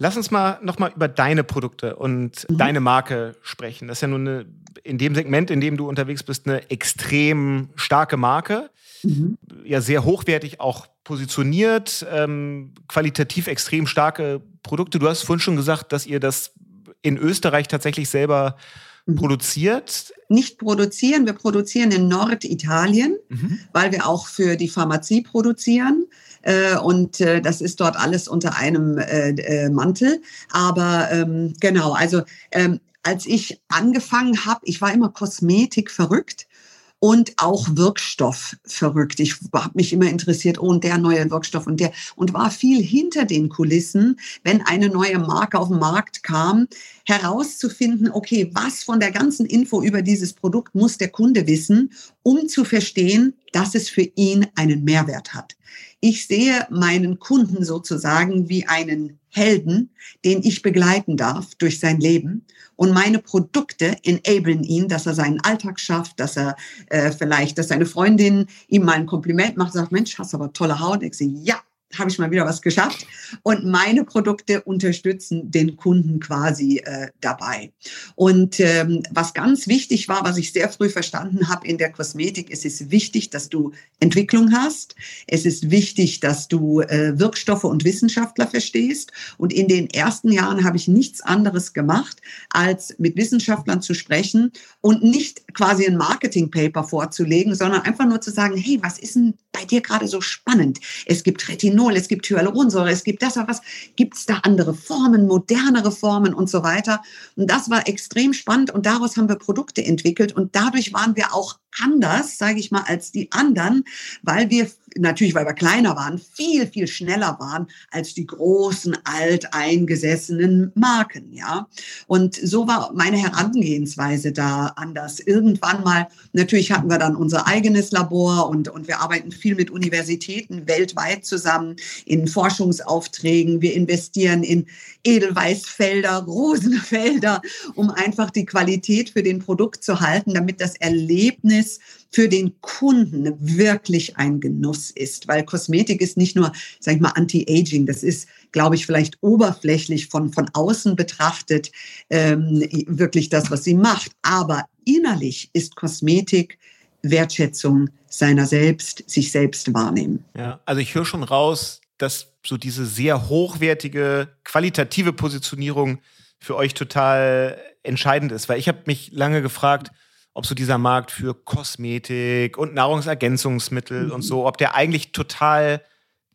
Lass uns mal nochmal über deine Produkte und mhm. deine Marke sprechen. Das ist ja nun eine, in dem Segment, in dem du unterwegs bist, eine extrem starke Marke. Mhm. Ja, sehr hochwertig auch positioniert, ähm, qualitativ extrem starke Produkte. Du hast vorhin schon gesagt, dass ihr das in Österreich tatsächlich selber. Produziert? Nicht produzieren, wir produzieren in Norditalien, mhm. weil wir auch für die Pharmazie produzieren. Äh, und äh, das ist dort alles unter einem äh, Mantel. Aber ähm, genau, also ähm, als ich angefangen habe, ich war immer Kosmetik verrückt und auch Wirkstoff verrückt. Ich habe mich immer interessiert, oh, und der neue Wirkstoff und der und war viel hinter den Kulissen, wenn eine neue Marke auf den Markt kam, herauszufinden, okay, was von der ganzen Info über dieses Produkt muss der Kunde wissen, um zu verstehen, dass es für ihn einen Mehrwert hat. Ich sehe meinen Kunden sozusagen wie einen Helden, den ich begleiten darf durch sein Leben. Und meine Produkte enablen ihn, dass er seinen Alltag schafft, dass er äh, vielleicht, dass seine Freundin ihm mal ein Kompliment macht, sagt, Mensch, hast aber tolle Haut. Ich sehe, ja, habe ich mal wieder was geschafft. Und meine Produkte unterstützen den Kunden quasi äh, dabei. Und ähm, was ganz wichtig war, was ich sehr früh verstanden habe in der Kosmetik, es ist wichtig, dass du Entwicklung hast. Es ist wichtig, dass du äh, Wirkstoffe und Wissenschaftler verstehst. Und in den ersten Jahren habe ich nichts anderes gemacht, als mit Wissenschaftlern zu sprechen und nicht quasi ein Marketing-Paper vorzulegen, sondern einfach nur zu sagen, hey, was ist denn bei dir gerade so spannend? Es gibt Retinol, es gibt Hyaluronsäure, es gibt das, was gibt es da andere Formen, modernere Formen und so weiter. Und das war extrem spannend und daraus haben wir Produkte entwickelt und dadurch waren wir auch anders, sage ich mal, als die anderen, weil wir natürlich, weil wir kleiner waren, viel, viel schneller waren als die großen, alteingesessenen Marken, ja. Und so war meine Herangehensweise da anders. Irgendwann mal, natürlich hatten wir dann unser eigenes Labor und, und wir arbeiten viel mit Universitäten weltweit zusammen in Forschungsaufträgen. Wir investieren in Edelweißfelder, Rosenfelder, um einfach die Qualität für den Produkt zu halten, damit das Erlebnis für den Kunden wirklich ein Genuss ist, weil Kosmetik ist nicht nur, sag ich mal, Anti-Aging, das ist, glaube ich, vielleicht oberflächlich von, von außen betrachtet ähm, wirklich das, was sie macht. Aber innerlich ist Kosmetik Wertschätzung seiner selbst, sich selbst wahrnehmen. Ja, also ich höre schon raus, dass so diese sehr hochwertige, qualitative Positionierung für euch total entscheidend ist, weil ich habe mich lange gefragt, ob so dieser Markt für Kosmetik und Nahrungsergänzungsmittel mhm. und so, ob der eigentlich total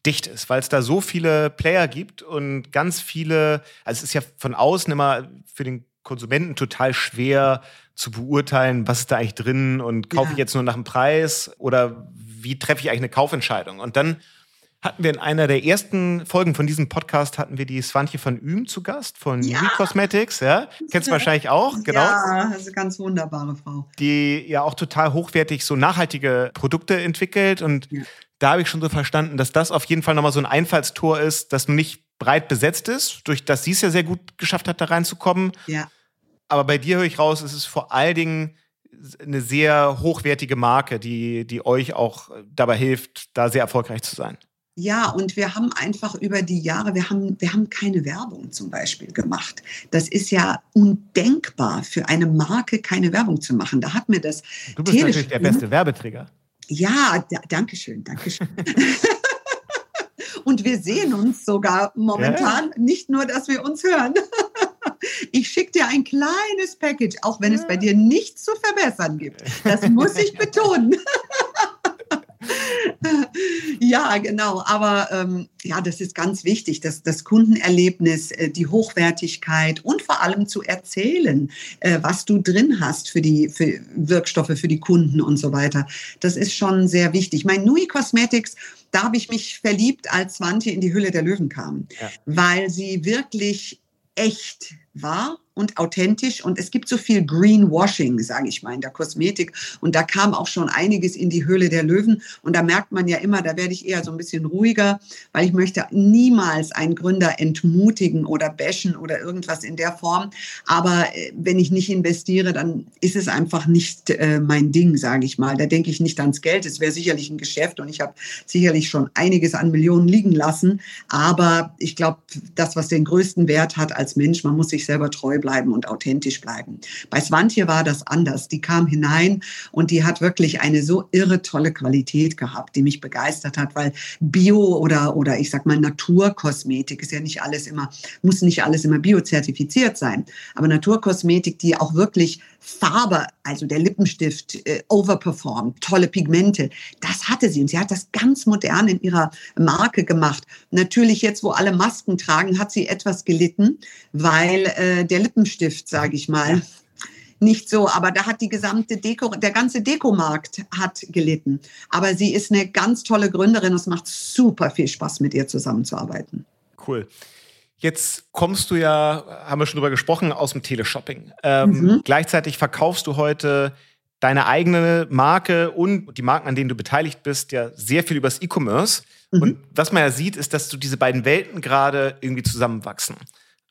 dicht ist, weil es da so viele Player gibt und ganz viele, also es ist ja von außen immer für den Konsumenten total schwer zu beurteilen, was ist da eigentlich drin und kaufe ja. ich jetzt nur nach dem Preis oder wie treffe ich eigentlich eine Kaufentscheidung? Und dann hatten wir in einer der ersten Folgen von diesem Podcast hatten wir die Swantje von Üm zu Gast von ja. Nui Cosmetics, ja? Kennst du wahrscheinlich auch, genau. Ja, das ist eine ganz wunderbare Frau. Die ja auch total hochwertig so nachhaltige Produkte entwickelt und ja. da habe ich schon so verstanden, dass das auf jeden Fall nochmal so ein Einfallstor ist, das nicht breit besetzt ist, durch das sie es ja sehr gut geschafft hat, da reinzukommen. Ja. Aber bei dir höre ich raus, es ist vor allen Dingen eine sehr hochwertige Marke, die, die euch auch dabei hilft, da sehr erfolgreich zu sein. Ja, und wir haben einfach über die Jahre, wir haben, wir haben keine Werbung zum Beispiel gemacht. Das ist ja undenkbar für eine Marke keine Werbung zu machen. Da hat mir das. Du bist Telefon natürlich der beste Werbeträger. Ja, danke schön, danke schön. und wir sehen uns sogar momentan, ja. nicht nur, dass wir uns hören. Ich schicke dir ein kleines Package, auch wenn es bei dir nichts zu verbessern gibt. Das muss ich betonen. ja, genau. Aber ähm, ja, das ist ganz wichtig, dass das Kundenerlebnis, äh, die Hochwertigkeit und vor allem zu erzählen, äh, was du drin hast für die für Wirkstoffe für die Kunden und so weiter. Das ist schon sehr wichtig. Mein Nui Cosmetics, da habe ich mich verliebt, als Swante in die Hülle der Löwen kam, ja. weil sie wirklich echt wahr und authentisch. Und es gibt so viel Greenwashing, sage ich mal, in der Kosmetik. Und da kam auch schon einiges in die Höhle der Löwen. Und da merkt man ja immer, da werde ich eher so ein bisschen ruhiger, weil ich möchte niemals einen Gründer entmutigen oder bashen oder irgendwas in der Form, aber äh, wenn ich nicht investiere, dann ist es einfach nicht äh, mein Ding, sage ich mal. Da denke ich nicht ans Geld, es wäre sicherlich ein Geschäft und ich habe sicherlich schon einiges an Millionen liegen lassen, aber ich glaube, das, was den größten Wert hat als Mensch, man muss sich selber treu bleiben und authentisch bleiben. Bei Swantje war das anders. Die kam hinein und die hat wirklich eine so irre tolle Qualität gehabt, die mich begeistert hat, weil Bio oder, oder ich sag mal Naturkosmetik ist ja nicht alles immer, muss nicht alles immer biozertifiziert sein. Aber Naturkosmetik, die auch wirklich Farbe, also der Lippenstift, äh, overperformed, tolle Pigmente. Das hatte sie und sie hat das ganz modern in ihrer Marke gemacht. Natürlich jetzt, wo alle Masken tragen, hat sie etwas gelitten, weil äh, der Lippenstift, sage ich mal, nicht so, aber da hat die gesamte Deko, der ganze Dekomarkt hat gelitten. Aber sie ist eine ganz tolle Gründerin und es macht super viel Spaß, mit ihr zusammenzuarbeiten. Cool. Jetzt kommst du ja, haben wir schon drüber gesprochen, aus dem Teleshopping. Ähm, mhm. Gleichzeitig verkaufst du heute deine eigene Marke und die Marken, an denen du beteiligt bist, ja sehr viel übers E-Commerce. Mhm. Und was man ja sieht, ist, dass du diese beiden Welten gerade irgendwie zusammenwachsen.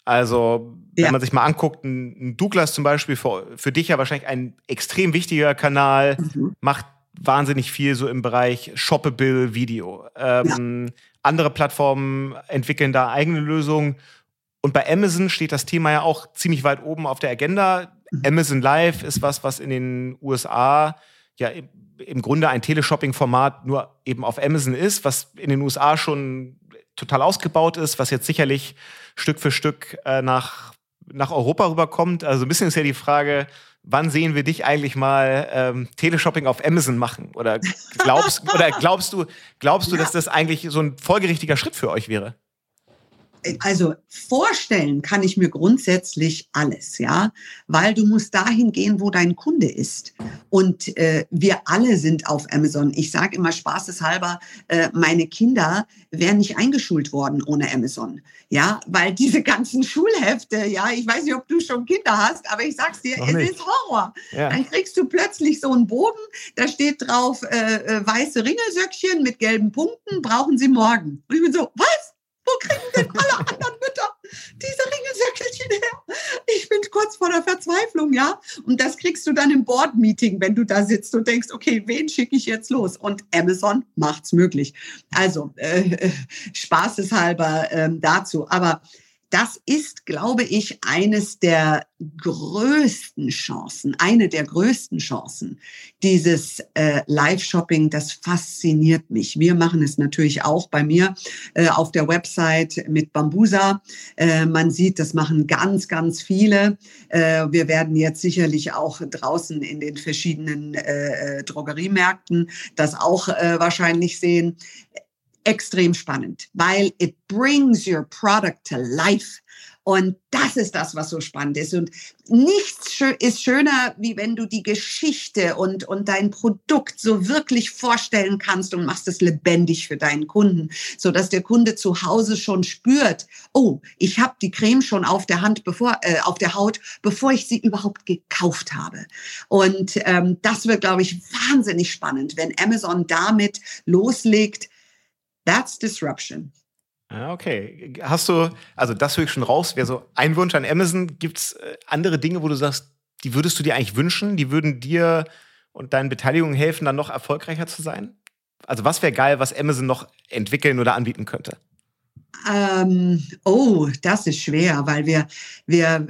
Also, wenn ja. man sich mal anguckt, ein Douglas zum Beispiel, für, für dich ja wahrscheinlich ein extrem wichtiger Kanal, mhm. macht wahnsinnig viel so im Bereich Shoppable Video. Ähm, ja. Andere Plattformen entwickeln da eigene Lösungen. Und bei Amazon steht das Thema ja auch ziemlich weit oben auf der Agenda. Mhm. Amazon Live ist was, was in den USA ja im Grunde ein Teleshopping-Format nur eben auf Amazon ist, was in den USA schon total ausgebaut ist, was jetzt sicherlich Stück für Stück äh, nach, nach Europa rüberkommt. Also ein bisschen ist ja die Frage, wann sehen wir dich eigentlich mal ähm, Teleshopping auf Amazon machen? Oder glaubst, oder glaubst du, glaubst du, dass das eigentlich so ein folgerichtiger Schritt für euch wäre? Also vorstellen kann ich mir grundsätzlich alles, ja, weil du musst dahin gehen, wo dein Kunde ist. Und äh, wir alle sind auf Amazon. Ich sage immer spaßeshalber, äh, meine Kinder wären nicht eingeschult worden ohne Amazon, ja, weil diese ganzen Schulhefte, ja, ich weiß nicht, ob du schon Kinder hast, aber ich sag's dir, es ist Horror. Ja. Dann kriegst du plötzlich so einen Bogen, da steht drauf äh, äh weiße Ringelsöckchen mit gelben Punkten, brauchen sie morgen. Und ich bin so, was? Kriegen denn alle anderen Mütter diese Ringelsöckelchen her? Ich bin kurz vor der Verzweiflung, ja. Und das kriegst du dann im Board-Meeting, wenn du da sitzt und denkst, okay, wen schicke ich jetzt los? Und Amazon macht's möglich. Also, äh, äh spaßeshalber äh, dazu. Aber das ist, glaube ich, eines der größten Chancen, eine der größten Chancen. Dieses äh, Live-Shopping, das fasziniert mich. Wir machen es natürlich auch bei mir äh, auf der Website mit Bambusa. Äh, man sieht, das machen ganz, ganz viele. Äh, wir werden jetzt sicherlich auch draußen in den verschiedenen äh, äh Drogeriemärkten das auch äh, wahrscheinlich sehen extrem spannend, weil it brings your product to life. Und das ist das, was so spannend ist. Und nichts ist schöner, wie wenn du die Geschichte und, und dein Produkt so wirklich vorstellen kannst und machst es lebendig für deinen Kunden, so dass der Kunde zu Hause schon spürt, oh, ich habe die Creme schon auf der Hand, bevor äh, auf der Haut, bevor ich sie überhaupt gekauft habe. Und ähm, das wird, glaube ich, wahnsinnig spannend, wenn Amazon damit loslegt That's disruption. Ah, okay. Hast du, also das höre ich schon raus, wäre so ein Wunsch an Amazon. Gibt es äh, andere Dinge, wo du sagst, die würdest du dir eigentlich wünschen? Die würden dir und deinen Beteiligungen helfen, dann noch erfolgreicher zu sein? Also was wäre geil, was Amazon noch entwickeln oder anbieten könnte? Ähm, oh, das ist schwer, weil wir, wir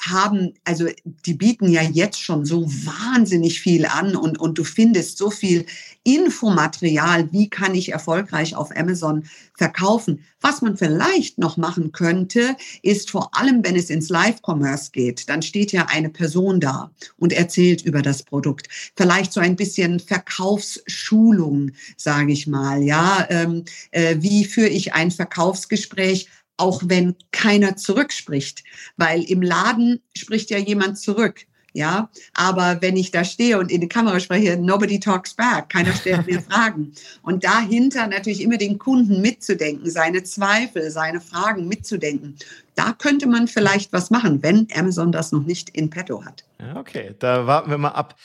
haben, also die bieten ja jetzt schon so wahnsinnig viel an und, und du findest so viel Infomaterial, wie kann ich erfolgreich auf Amazon verkaufen. Was man vielleicht noch machen könnte, ist vor allem, wenn es ins Live-Commerce geht, dann steht ja eine Person da und erzählt über das Produkt. Vielleicht so ein bisschen Verkaufsschulung, sage ich mal. Ja, ähm, äh, wie führe ich ein Verkaufsgespräch? Auch wenn keiner zurückspricht, weil im Laden spricht ja jemand zurück. Ja, aber wenn ich da stehe und in die Kamera spreche, nobody talks back, keiner stellt mir Fragen. Und dahinter natürlich immer den Kunden mitzudenken, seine Zweifel, seine Fragen mitzudenken. Da könnte man vielleicht was machen, wenn Amazon das noch nicht in petto hat. Okay, da warten wir mal ab.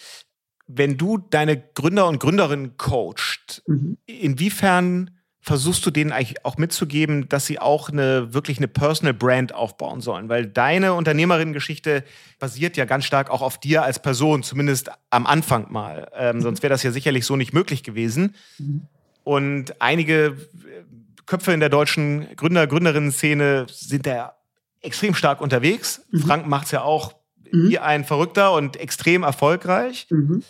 Wenn du deine Gründer und Gründerinnen coacht, mhm. inwiefern versuchst du denen eigentlich auch mitzugeben, dass sie auch eine wirklich eine Personal Brand aufbauen sollen? Weil deine Unternehmerinnengeschichte basiert ja ganz stark auch auf dir als Person, zumindest am Anfang mal. Ähm, sonst wäre das ja sicherlich so nicht möglich gewesen. Und einige Köpfe in der deutschen Gründer, Gründerinnen-Szene sind da extrem stark unterwegs. Mhm. Frank macht es ja auch mhm. wie ein Verrückter und extrem erfolgreich. Mhm.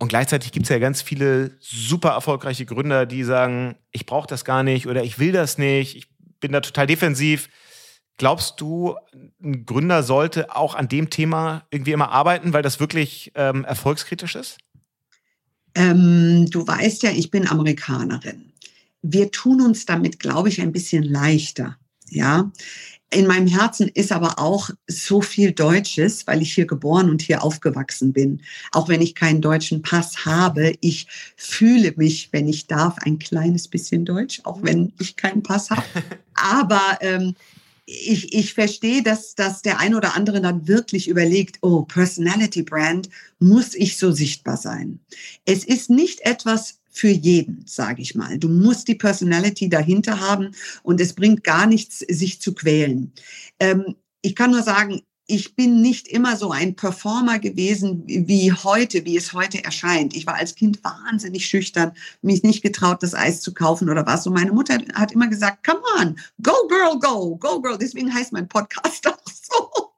Und gleichzeitig gibt es ja ganz viele super erfolgreiche Gründer, die sagen, ich brauche das gar nicht oder ich will das nicht, ich bin da total defensiv. Glaubst du, ein Gründer sollte auch an dem Thema irgendwie immer arbeiten, weil das wirklich ähm, erfolgskritisch ist? Ähm, du weißt ja, ich bin Amerikanerin. Wir tun uns damit, glaube ich, ein bisschen leichter. Ja, in meinem Herzen ist aber auch so viel Deutsches, weil ich hier geboren und hier aufgewachsen bin. Auch wenn ich keinen deutschen Pass habe, ich fühle mich, wenn ich darf, ein kleines bisschen deutsch, auch wenn ich keinen Pass habe. Aber ähm, ich, ich verstehe, dass, dass der ein oder andere dann wirklich überlegt, oh, Personality Brand, muss ich so sichtbar sein? Es ist nicht etwas für jeden, sage ich mal. Du musst die Personality dahinter haben und es bringt gar nichts, sich zu quälen. Ähm, ich kann nur sagen, ich bin nicht immer so ein Performer gewesen wie heute, wie es heute erscheint. Ich war als Kind wahnsinnig schüchtern, mich nicht getraut, das Eis zu kaufen oder was. Und meine Mutter hat immer gesagt, come on, go girl, go, go girl. Deswegen heißt mein Podcast auch so.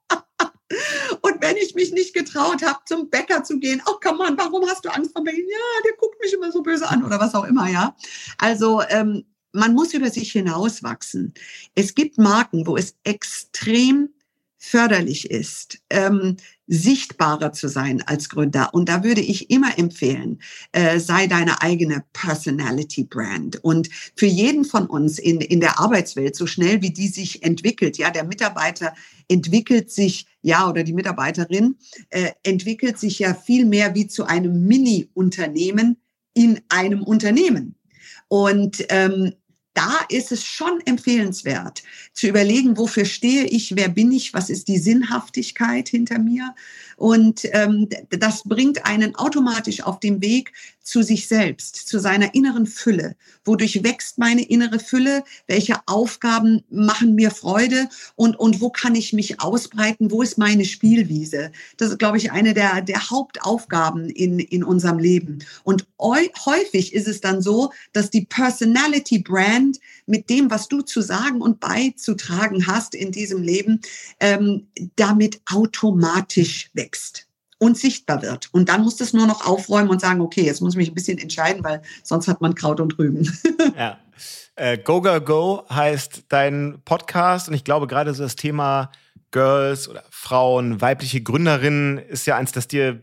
Wenn ich mich nicht getraut habe, zum Bäcker zu gehen, oh, come on, warum hast du Angst vor Bäcker? Ja, der guckt mich immer so böse an oder was auch immer, ja. Also, ähm, man muss über sich hinauswachsen. Es gibt Marken, wo es extrem förderlich ist, ähm, sichtbarer zu sein als Gründer. Und da würde ich immer empfehlen, äh, sei deine eigene Personality Brand. Und für jeden von uns in, in der Arbeitswelt, so schnell wie die sich entwickelt, ja, der Mitarbeiter entwickelt sich, ja, oder die Mitarbeiterin äh, entwickelt sich ja viel mehr wie zu einem Mini-Unternehmen in einem Unternehmen. Und ähm, da ist es schon empfehlenswert zu überlegen, wofür stehe ich, wer bin ich, was ist die Sinnhaftigkeit hinter mir. Und ähm, das bringt einen automatisch auf den Weg zu sich selbst, zu seiner inneren Fülle. Wodurch wächst meine innere Fülle? Welche Aufgaben machen mir Freude? Und, und wo kann ich mich ausbreiten? Wo ist meine Spielwiese? Das ist, glaube ich, eine der, der Hauptaufgaben in, in unserem Leben. Und häufig ist es dann so, dass die Personality Brand mit dem, was du zu sagen und beizutragen hast in diesem Leben, ähm, damit automatisch wächst und sichtbar wird. Und dann musst du es nur noch aufräumen und sagen, okay, jetzt muss ich mich ein bisschen entscheiden, weil sonst hat man Kraut und Rüben. ja. Äh, go, go, go heißt dein Podcast und ich glaube gerade so das Thema Girls oder Frauen, weibliche Gründerinnen ist ja eins, das dir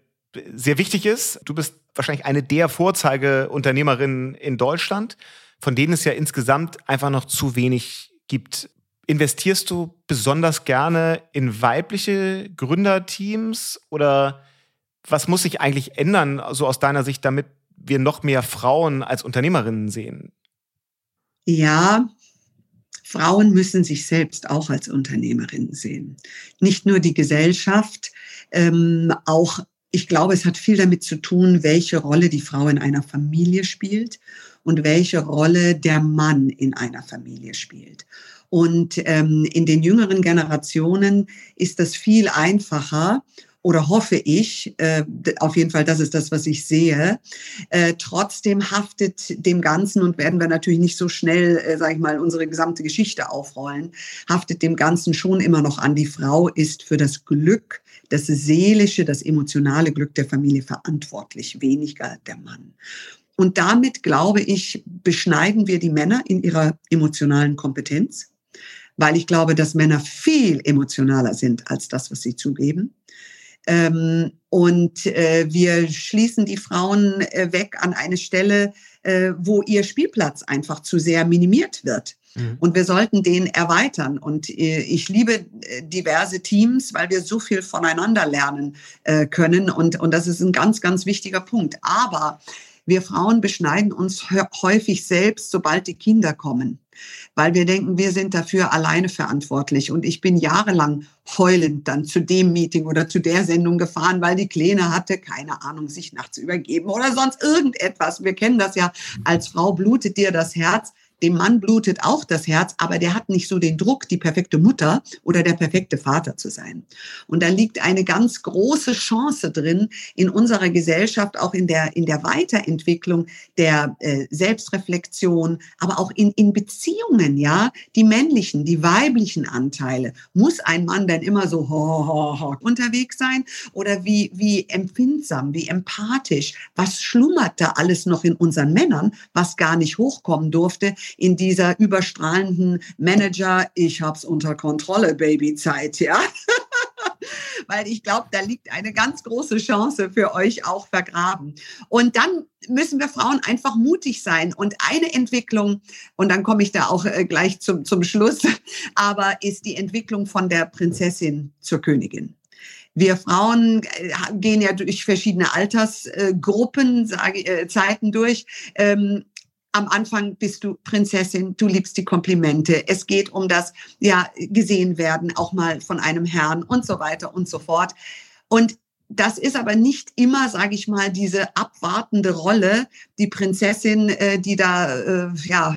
sehr wichtig ist. Du bist wahrscheinlich eine der Vorzeigeunternehmerinnen in Deutschland, von denen es ja insgesamt einfach noch zu wenig gibt. Investierst du besonders gerne in weibliche Gründerteams oder was muss sich eigentlich ändern, so aus deiner Sicht, damit wir noch mehr Frauen als Unternehmerinnen sehen? Ja, Frauen müssen sich selbst auch als Unternehmerinnen sehen. Nicht nur die Gesellschaft, ähm, auch ich glaube, es hat viel damit zu tun, welche Rolle die Frau in einer Familie spielt und welche Rolle der Mann in einer Familie spielt. Und ähm, in den jüngeren Generationen ist das viel einfacher oder hoffe ich, äh, auf jeden Fall, das ist das, was ich sehe. Äh, trotzdem haftet dem Ganzen und werden wir natürlich nicht so schnell, äh, sage ich mal, unsere gesamte Geschichte aufrollen, haftet dem Ganzen schon immer noch an. Die Frau ist für das Glück, das seelische, das emotionale Glück der Familie verantwortlich, weniger der Mann. Und damit, glaube ich, beschneiden wir die Männer in ihrer emotionalen Kompetenz, weil ich glaube, dass Männer viel emotionaler sind als das, was sie zugeben. Ähm, und äh, wir schließen die Frauen äh, weg an eine Stelle, äh, wo ihr Spielplatz einfach zu sehr minimiert wird. Mhm. Und wir sollten den erweitern. Und ich liebe diverse Teams, weil wir so viel voneinander lernen können. Und, und das ist ein ganz, ganz wichtiger Punkt. Aber wir Frauen beschneiden uns häufig selbst, sobald die Kinder kommen, weil wir denken, wir sind dafür alleine verantwortlich. Und ich bin jahrelang heulend dann zu dem Meeting oder zu der Sendung gefahren, weil die Kleine hatte, keine Ahnung, sich nachts übergeben oder sonst irgendetwas. Wir kennen das ja, als Frau blutet dir das Herz. Dem Mann blutet auch das Herz, aber der hat nicht so den Druck, die perfekte Mutter oder der perfekte Vater zu sein. Und da liegt eine ganz große Chance drin in unserer Gesellschaft, auch in der, in der Weiterentwicklung der äh, Selbstreflexion, aber auch in, in Beziehungen, ja, die männlichen, die weiblichen Anteile. Muss ein Mann denn immer so ho, ho, ho unterwegs sein? Oder wie, wie empfindsam, wie empathisch? Was schlummert da alles noch in unseren Männern, was gar nicht hochkommen durfte in dieser überstrahlenden Manager, ich hab's unter Kontrolle, Babyzeit, ja. Weil ich glaube, da liegt eine ganz große Chance für euch auch vergraben. Und dann müssen wir Frauen einfach mutig sein. Und eine Entwicklung, und dann komme ich da auch äh, gleich zum, zum Schluss, aber ist die Entwicklung von der Prinzessin zur Königin. Wir Frauen äh, gehen ja durch verschiedene Altersgruppen, äh, Zeiten durch. Am Anfang bist du Prinzessin, du liebst die Komplimente. Es geht um das, ja, gesehen werden, auch mal von einem Herrn und so weiter und so fort. Und das ist aber nicht immer, sage ich mal, diese abwartende Rolle, die Prinzessin, äh, die da äh, ja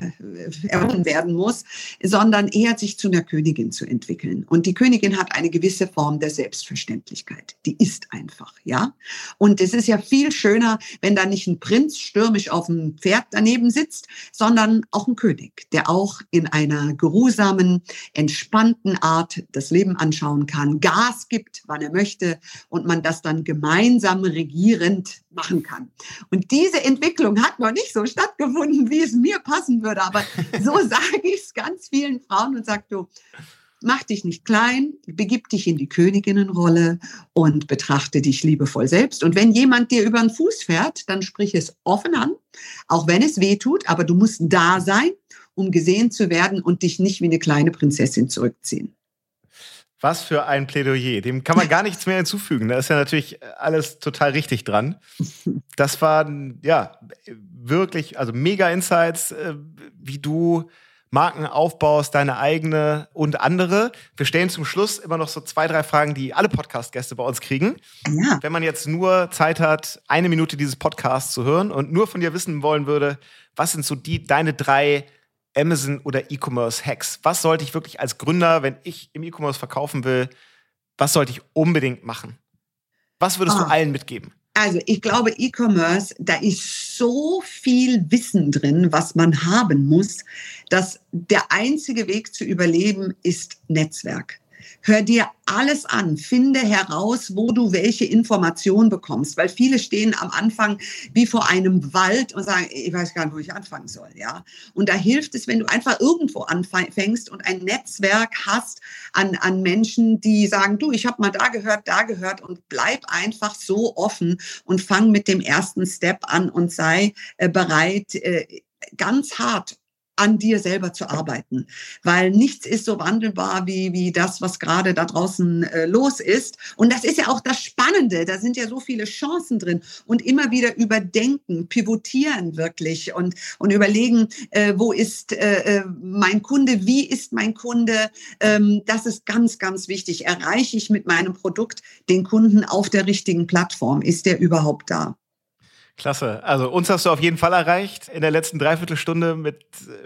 erhoben werden muss, sondern eher sich zu einer Königin zu entwickeln. Und die Königin hat eine gewisse Form der Selbstverständlichkeit. Die ist einfach, ja. Und es ist ja viel schöner, wenn da nicht ein Prinz stürmisch auf dem Pferd daneben sitzt, sondern auch ein König, der auch in einer geruhsamen, entspannten Art das Leben anschauen kann, Gas gibt, wann er möchte und man das dann gemeinsam regierend machen kann. Und diese Entwicklung hat noch nicht so stattgefunden, wie es mir passen würde. Aber so sage ich es ganz vielen Frauen und sage du, mach dich nicht klein, begib dich in die Königinnenrolle und betrachte dich liebevoll selbst. Und wenn jemand dir über den Fuß fährt, dann sprich es offen an, auch wenn es weh tut, aber du musst da sein, um gesehen zu werden und dich nicht wie eine kleine Prinzessin zurückziehen. Was für ein Plädoyer. Dem kann man gar nichts mehr hinzufügen. Da ist ja natürlich alles total richtig dran. Das waren, ja, wirklich, also mega Insights, äh, wie du Marken aufbaust, deine eigene und andere. Wir stellen zum Schluss immer noch so zwei, drei Fragen, die alle Podcast-Gäste bei uns kriegen. Ja. Wenn man jetzt nur Zeit hat, eine Minute dieses Podcasts zu hören und nur von dir wissen wollen würde, was sind so die, deine drei Amazon oder E-Commerce-Hacks? Was sollte ich wirklich als Gründer, wenn ich im E-Commerce verkaufen will, was sollte ich unbedingt machen? Was würdest ah. du allen mitgeben? Also ich glaube, E-Commerce, da ist so viel Wissen drin, was man haben muss, dass der einzige Weg zu überleben ist Netzwerk. Hör dir alles an, finde heraus, wo du welche Information bekommst, weil viele stehen am Anfang wie vor einem Wald und sagen, ich weiß gar nicht, wo ich anfangen soll, ja. Und da hilft es, wenn du einfach irgendwo anfängst und ein Netzwerk hast an, an Menschen, die sagen, du, ich habe mal da gehört, da gehört und bleib einfach so offen und fang mit dem ersten Step an und sei äh, bereit, äh, ganz hart an dir selber zu arbeiten, weil nichts ist so wandelbar wie, wie das, was gerade da draußen äh, los ist. Und das ist ja auch das Spannende, da sind ja so viele Chancen drin und immer wieder überdenken, pivotieren wirklich und, und überlegen, äh, wo ist äh, äh mein Kunde, wie ist mein Kunde. Ähm, das ist ganz, ganz wichtig. Erreiche ich mit meinem Produkt den Kunden auf der richtigen Plattform? Ist der überhaupt da? Klasse. Also uns hast du auf jeden Fall erreicht in der letzten Dreiviertelstunde mit,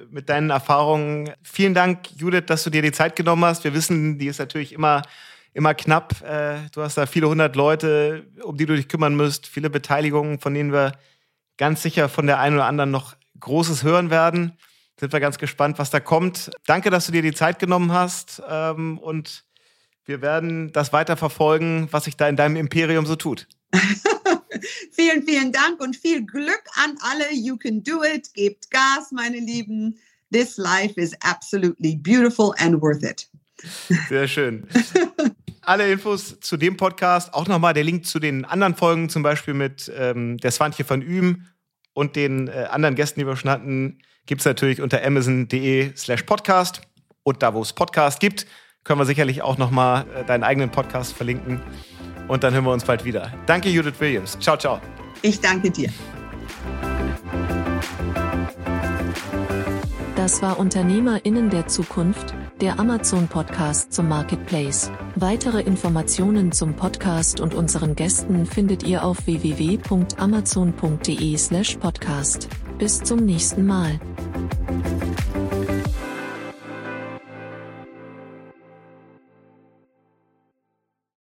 mit deinen Erfahrungen. Vielen Dank, Judith, dass du dir die Zeit genommen hast. Wir wissen, die ist natürlich immer, immer knapp. Äh, du hast da viele hundert Leute, um die du dich kümmern müsst, viele Beteiligungen, von denen wir ganz sicher von der einen oder anderen noch Großes hören werden. Sind wir ganz gespannt, was da kommt. Danke, dass du dir die Zeit genommen hast ähm, und wir werden das weiter verfolgen, was sich da in deinem Imperium so tut. vielen, vielen Dank und viel Glück an alle. You can do it. Gebt Gas, meine Lieben. This life is absolutely beautiful and worth it. Sehr schön. Alle Infos zu dem Podcast, auch nochmal der Link zu den anderen Folgen, zum Beispiel mit ähm, der Swantje van Üben und den äh, anderen Gästen, die wir schon hatten, gibt es natürlich unter amazon.de slash podcast. Und da, wo es Podcast gibt, können wir sicherlich auch nochmal äh, deinen eigenen Podcast verlinken. Und dann hören wir uns bald wieder. Danke, Judith Williams. Ciao, ciao. Ich danke dir. Das war UnternehmerInnen der Zukunft, der Amazon-Podcast zum Marketplace. Weitere Informationen zum Podcast und unseren Gästen findet ihr auf www.amazon.de/podcast. Bis zum nächsten Mal.